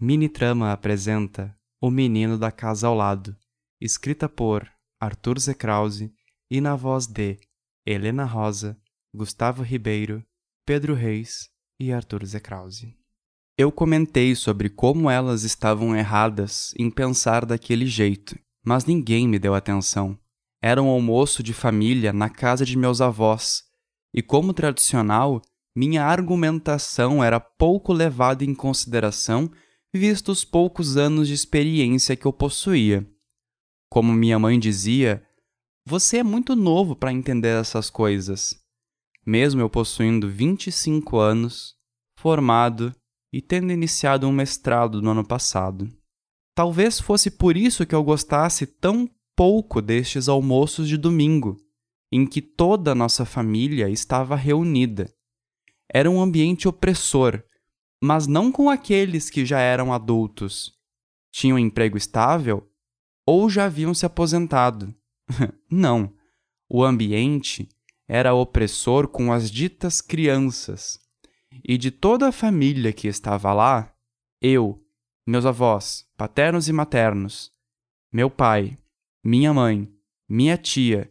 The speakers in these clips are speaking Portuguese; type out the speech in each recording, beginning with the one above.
Mini Trama apresenta O Menino da Casa ao Lado, escrita por Arthur Z. Krause e na voz de Helena Rosa, Gustavo Ribeiro, Pedro Reis e Arthur Z. Krause. Eu comentei sobre como elas estavam erradas em pensar daquele jeito, mas ninguém me deu atenção. Era um almoço de família na casa de meus avós, e como tradicional, minha argumentação era pouco levada em consideração visto os poucos anos de experiência que eu possuía. Como minha mãe dizia, você é muito novo para entender essas coisas. Mesmo eu possuindo 25 anos, formado e tendo iniciado um mestrado no ano passado. Talvez fosse por isso que eu gostasse tão pouco destes almoços de domingo, em que toda a nossa família estava reunida. Era um ambiente opressor, mas não com aqueles que já eram adultos, tinham emprego estável ou já haviam se aposentado. não. O ambiente era opressor com as ditas crianças. E de toda a família que estava lá, eu, meus avós, paternos e maternos, meu pai, minha mãe, minha tia,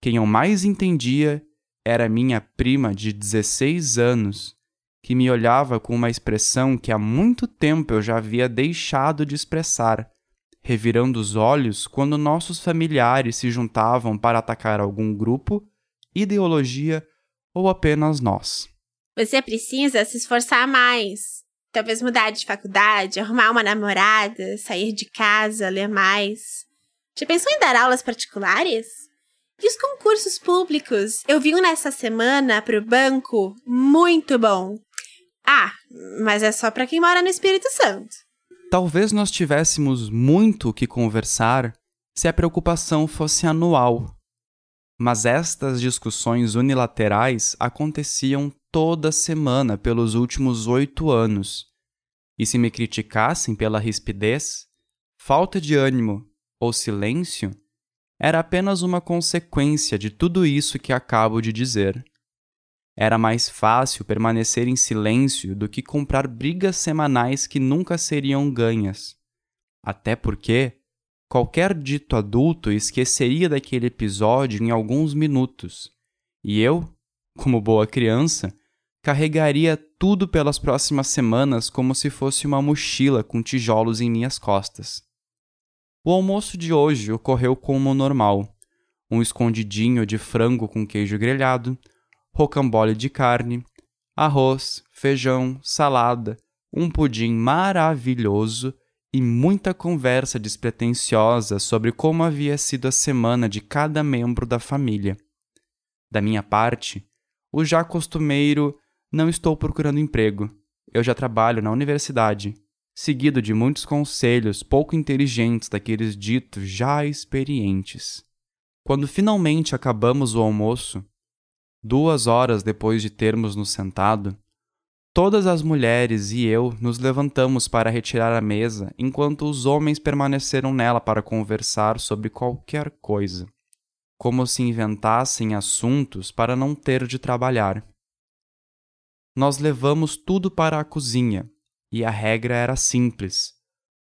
quem eu mais entendia era minha prima de 16 anos, que me olhava com uma expressão que há muito tempo eu já havia deixado de expressar, revirando os olhos quando nossos familiares se juntavam para atacar algum grupo, ideologia ou apenas nós. Você precisa se esforçar mais. Talvez mudar de faculdade, arrumar uma namorada, sair de casa, ler mais. Já pensou em dar aulas particulares? E os concursos públicos? Eu vi um nessa semana pro banco muito bom. Ah, mas é só para quem mora no Espírito Santo. Talvez nós tivéssemos muito que conversar se a preocupação fosse anual. Mas estas discussões unilaterais aconteciam toda semana pelos últimos oito anos. E se me criticassem pela rispidez, falta de ânimo ou silêncio, era apenas uma consequência de tudo isso que acabo de dizer. Era mais fácil permanecer em silêncio do que comprar brigas semanais que nunca seriam ganhas. Até porque qualquer dito adulto esqueceria daquele episódio em alguns minutos, e eu, como boa criança, carregaria tudo pelas próximas semanas como se fosse uma mochila com tijolos em minhas costas. O almoço de hoje ocorreu como normal: um escondidinho de frango com queijo grelhado, rocambole de carne, arroz, feijão, salada, um pudim maravilhoso e muita conversa despretensiosa sobre como havia sido a semana de cada membro da família. Da minha parte, o já costumeiro não estou procurando emprego. Eu já trabalho na universidade, seguido de muitos conselhos pouco inteligentes daqueles ditos já experientes. Quando finalmente acabamos o almoço, Duas horas depois de termos nos sentado, todas as mulheres e eu nos levantamos para retirar a mesa enquanto os homens permaneceram nela para conversar sobre qualquer coisa, como se inventassem assuntos para não ter de trabalhar. Nós levamos tudo para a cozinha e a regra era simples.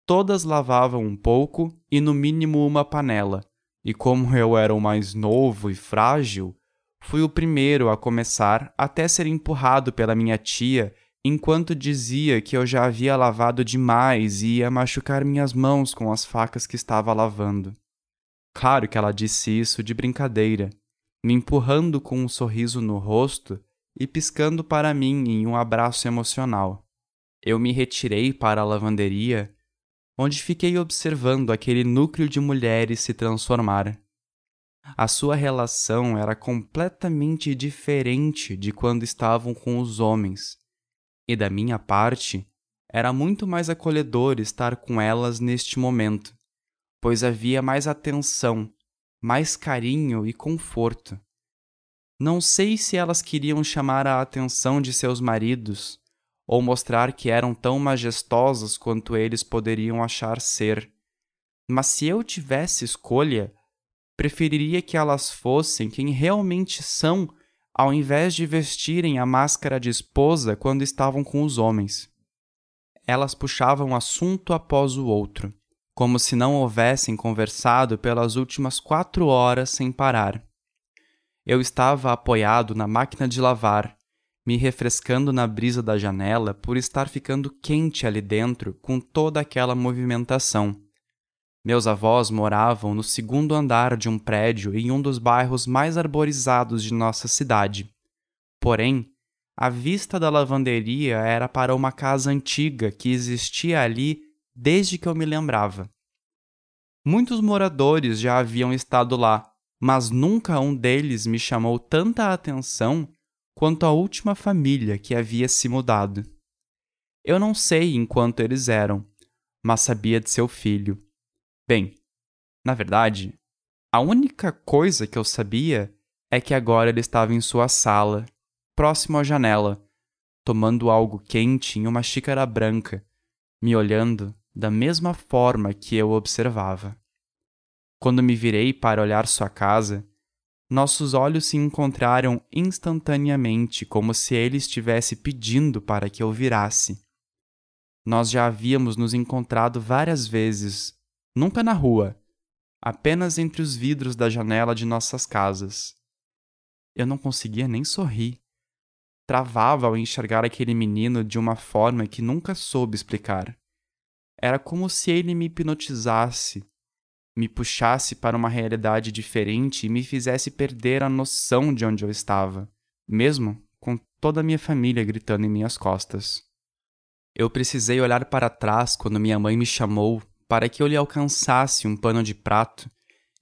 Todas lavavam um pouco e no mínimo uma panela, e como eu era o mais novo e frágil, Fui o primeiro a começar até ser empurrado pela minha tia enquanto dizia que eu já havia lavado demais e ia machucar minhas mãos com as facas que estava lavando. Claro que ela disse isso de brincadeira, me empurrando com um sorriso no rosto e piscando para mim em um abraço emocional. Eu me retirei para a lavanderia, onde fiquei observando aquele núcleo de mulheres se transformar. A sua relação era completamente diferente de quando estavam com os homens, e da minha parte, era muito mais acolhedor estar com elas neste momento, pois havia mais atenção, mais carinho e conforto. Não sei se elas queriam chamar a atenção de seus maridos ou mostrar que eram tão majestosas quanto eles poderiam achar ser. Mas se eu tivesse escolha, preferiria que elas fossem quem realmente são, ao invés de vestirem a máscara de esposa quando estavam com os homens. elas puxavam assunto após o outro, como se não houvessem conversado pelas últimas quatro horas sem parar. Eu estava apoiado na máquina de lavar, me refrescando na brisa da janela por estar ficando quente ali dentro com toda aquela movimentação. Meus avós moravam no segundo andar de um prédio em um dos bairros mais arborizados de nossa cidade. Porém, a vista da lavanderia era para uma casa antiga que existia ali desde que eu me lembrava. Muitos moradores já haviam estado lá, mas nunca um deles me chamou tanta atenção quanto a última família que havia se mudado. Eu não sei em quanto eles eram, mas sabia de seu filho. Bem, na verdade, a única coisa que eu sabia é que agora ele estava em sua sala, próximo à janela, tomando algo quente em uma xícara branca, me olhando da mesma forma que eu observava. Quando me virei para olhar sua casa, nossos olhos se encontraram instantaneamente, como se ele estivesse pedindo para que eu virasse. Nós já havíamos nos encontrado várias vezes, nunca na rua, apenas entre os vidros da janela de nossas casas. Eu não conseguia nem sorrir. Travava ao enxergar aquele menino de uma forma que nunca soube explicar. Era como se ele me hipnotizasse, me puxasse para uma realidade diferente e me fizesse perder a noção de onde eu estava, mesmo com toda a minha família gritando em minhas costas. Eu precisei olhar para trás quando minha mãe me chamou para que eu lhe alcançasse um pano de prato,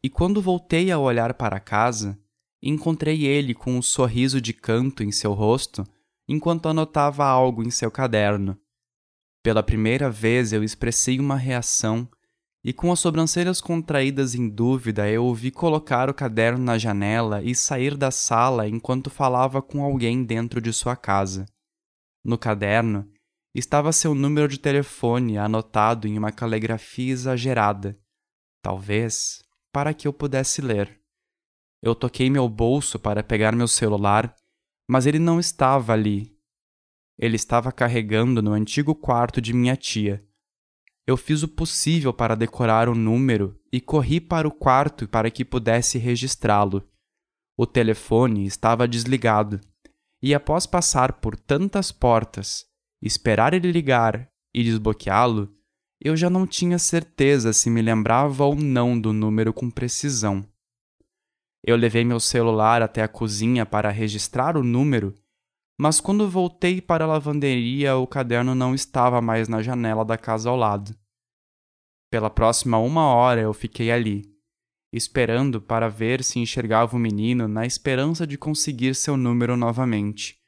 e quando voltei a olhar para casa, encontrei ele com um sorriso de canto em seu rosto enquanto anotava algo em seu caderno. Pela primeira vez eu expressei uma reação e com as sobrancelhas contraídas em dúvida, eu o vi colocar o caderno na janela e sair da sala enquanto falava com alguém dentro de sua casa. No caderno estava seu número de telefone anotado em uma caligrafia exagerada, talvez para que eu pudesse ler. Eu toquei meu bolso para pegar meu celular, mas ele não estava ali. Ele estava carregando no antigo quarto de minha tia eu fiz o possível para decorar o número e corri para o quarto para que pudesse registrá-lo. O telefone estava desligado, e após passar por tantas portas, esperar ele ligar e desbloqueá-lo, eu já não tinha certeza se me lembrava ou não do número com precisão. Eu levei meu celular até a cozinha para registrar o número, mas quando voltei para a lavanderia, o caderno não estava mais na janela da casa ao lado. Pela próxima uma hora eu fiquei ali, esperando para ver se enxergava o menino na esperança de conseguir seu número novamente.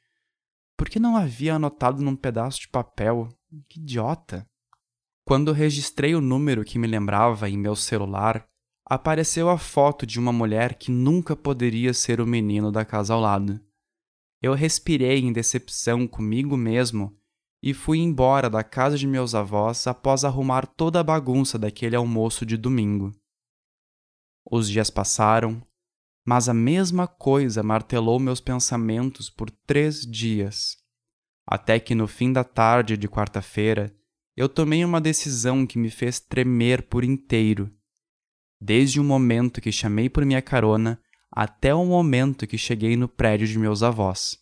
Por que não havia anotado num pedaço de papel? Que idiota! Quando registrei o número que me lembrava em meu celular, apareceu a foto de uma mulher que nunca poderia ser o menino da casa ao lado. Eu respirei em decepção comigo mesmo e fui embora da casa de meus avós após arrumar toda a bagunça daquele almoço de domingo. Os dias passaram, mas a mesma coisa martelou meus pensamentos por três dias, até que no fim da tarde de quarta-feira eu tomei uma decisão que me fez tremer por inteiro. Desde o momento que chamei por minha carona até o momento que cheguei no prédio de meus avós.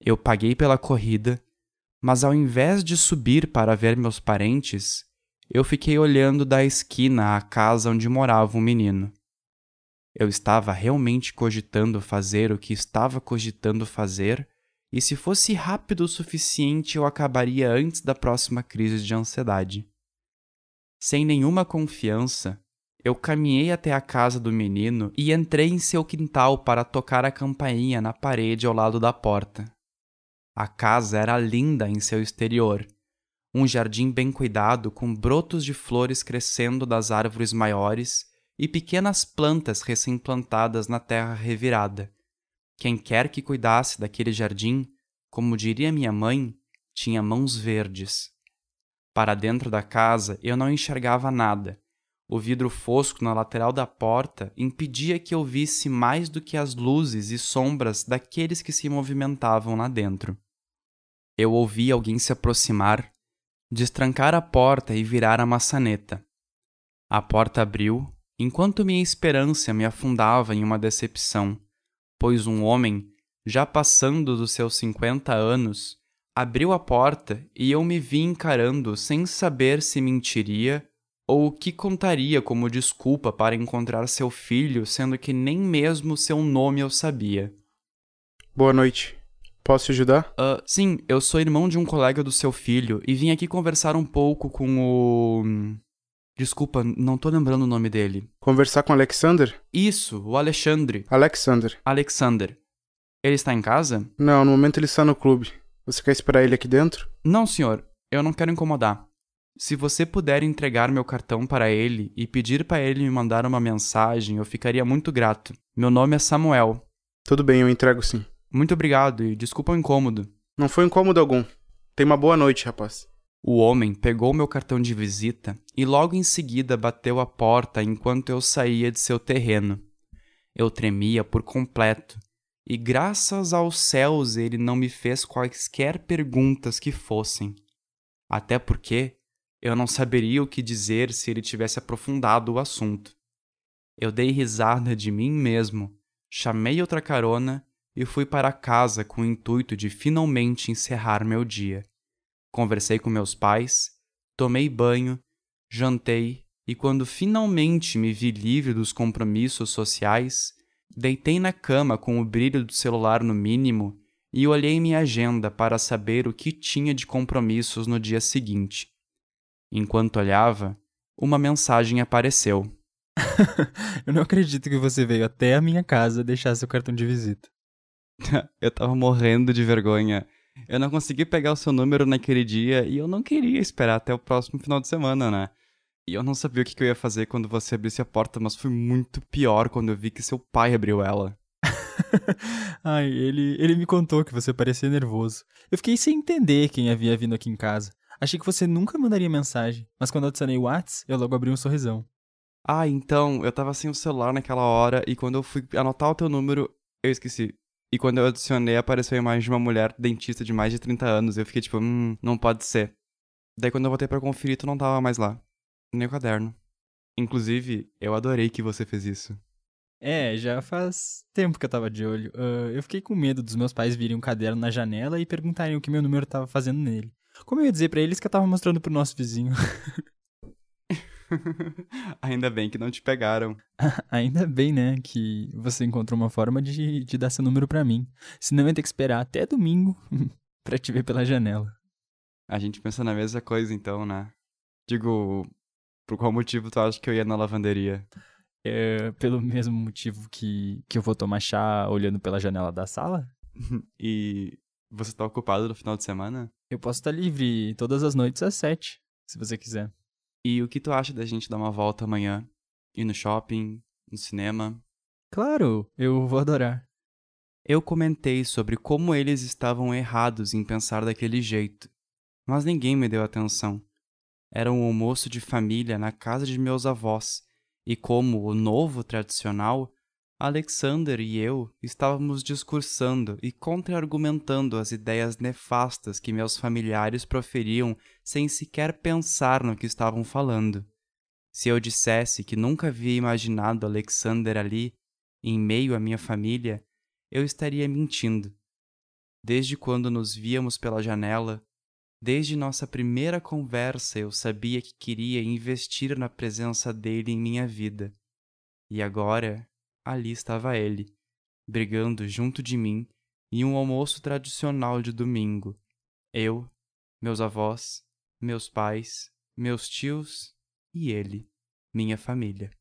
Eu paguei pela corrida mas ao invés de subir para ver meus parentes, eu fiquei olhando da esquina à casa onde morava o um menino. Eu estava realmente cogitando fazer o que estava cogitando fazer, e se fosse rápido o suficiente eu acabaria antes da próxima crise de ansiedade. Sem nenhuma confiança, eu caminhei até a casa do menino e entrei em seu quintal para tocar a campainha na parede ao lado da porta. A casa era linda em seu exterior. Um jardim bem cuidado, com brotos de flores crescendo das árvores maiores e pequenas plantas recém-plantadas na terra revirada. Quem quer que cuidasse daquele jardim, como diria minha mãe, tinha mãos verdes. Para dentro da casa eu não enxergava nada. O vidro fosco na lateral da porta impedia que eu visse mais do que as luzes e sombras daqueles que se movimentavam lá dentro. Eu ouvi alguém se aproximar destrancar a porta e virar a maçaneta. A porta abriu, enquanto minha esperança me afundava em uma decepção, pois um homem, já passando dos seus cinquenta anos, abriu a porta e eu me vi encarando sem saber se mentiria ou o que contaria como desculpa para encontrar seu filho, sendo que nem mesmo seu nome eu sabia. Boa noite. Posso te ajudar? Uh, sim, eu sou irmão de um colega do seu filho e vim aqui conversar um pouco com o. Desculpa, não tô lembrando o nome dele. Conversar com Alexander? Isso, o Alexandre. Alexander. Alexander. Ele está em casa? Não, no momento ele está no clube. Você quer esperar ele aqui dentro? Não, senhor. Eu não quero incomodar. Se você puder entregar meu cartão para ele e pedir para ele me mandar uma mensagem, eu ficaria muito grato. Meu nome é Samuel. Tudo bem, eu entrego sim. Muito obrigado e desculpa o incômodo. Não foi incômodo algum. Tenha uma boa noite, rapaz. O homem pegou meu cartão de visita e logo em seguida bateu a porta enquanto eu saía de seu terreno. Eu tremia por completo e graças aos céus ele não me fez quaisquer perguntas que fossem. Até porque eu não saberia o que dizer se ele tivesse aprofundado o assunto. Eu dei risada de mim mesmo, chamei outra carona e fui para casa com o intuito de finalmente encerrar meu dia. Conversei com meus pais, tomei banho, jantei e, quando finalmente me vi livre dos compromissos sociais, deitei na cama com o brilho do celular no mínimo e olhei minha agenda para saber o que tinha de compromissos no dia seguinte. Enquanto olhava, uma mensagem apareceu. Eu não acredito que você veio até a minha casa deixar seu cartão de visita. eu tava morrendo de vergonha. Eu não consegui pegar o seu número naquele dia e eu não queria esperar até o próximo final de semana, né? E eu não sabia o que eu ia fazer quando você abrisse a porta, mas foi muito pior quando eu vi que seu pai abriu ela. Ai, ele, ele me contou que você parecia nervoso. Eu fiquei sem entender quem havia vindo aqui em casa. Achei que você nunca mandaria mensagem, mas quando adicionei o Whats, eu logo abri um sorrisão. Ah, então, eu tava sem o celular naquela hora e quando eu fui anotar o teu número, eu esqueci. E quando eu adicionei, apareceu a imagem de uma mulher dentista de mais de 30 anos. Eu fiquei tipo, hum, não pode ser. Daí quando eu voltei para conferir, tu não tava mais lá. Nem o caderno. Inclusive, eu adorei que você fez isso. É, já faz tempo que eu tava de olho. Uh, eu fiquei com medo dos meus pais virem um caderno na janela e perguntarem o que meu número tava fazendo nele. Como eu ia dizer para eles que eu tava mostrando pro nosso vizinho? Ainda bem que não te pegaram. Ainda bem, né, que você encontrou uma forma de, de dar seu número para mim. Senão eu ia ter que esperar até domingo para te ver pela janela. A gente pensa na mesma coisa então, né? Digo, por qual motivo tu acha que eu ia na lavanderia? É, pelo mesmo motivo que, que eu vou tomar chá olhando pela janela da sala? e você tá ocupado no final de semana? Eu posso estar livre todas as noites às sete, se você quiser. E o que tu acha da gente dar uma volta amanhã? Ir no shopping, no cinema? Claro, eu vou adorar. Eu comentei sobre como eles estavam errados em pensar daquele jeito, mas ninguém me deu atenção. Era um almoço de família na casa de meus avós, e como o novo tradicional, Alexander e eu estávamos discursando e contra-argumentando as ideias nefastas que meus familiares proferiam sem sequer pensar no que estavam falando. Se eu dissesse que nunca havia imaginado Alexander ali, em meio à minha família, eu estaria mentindo. Desde quando nos víamos pela janela, desde nossa primeira conversa, eu sabia que queria investir na presença dele em minha vida. E agora ali estava ele, brigando junto de mim em um almoço tradicional de domingo. Eu, meus avós, meus pais, meus tios e ele, minha família.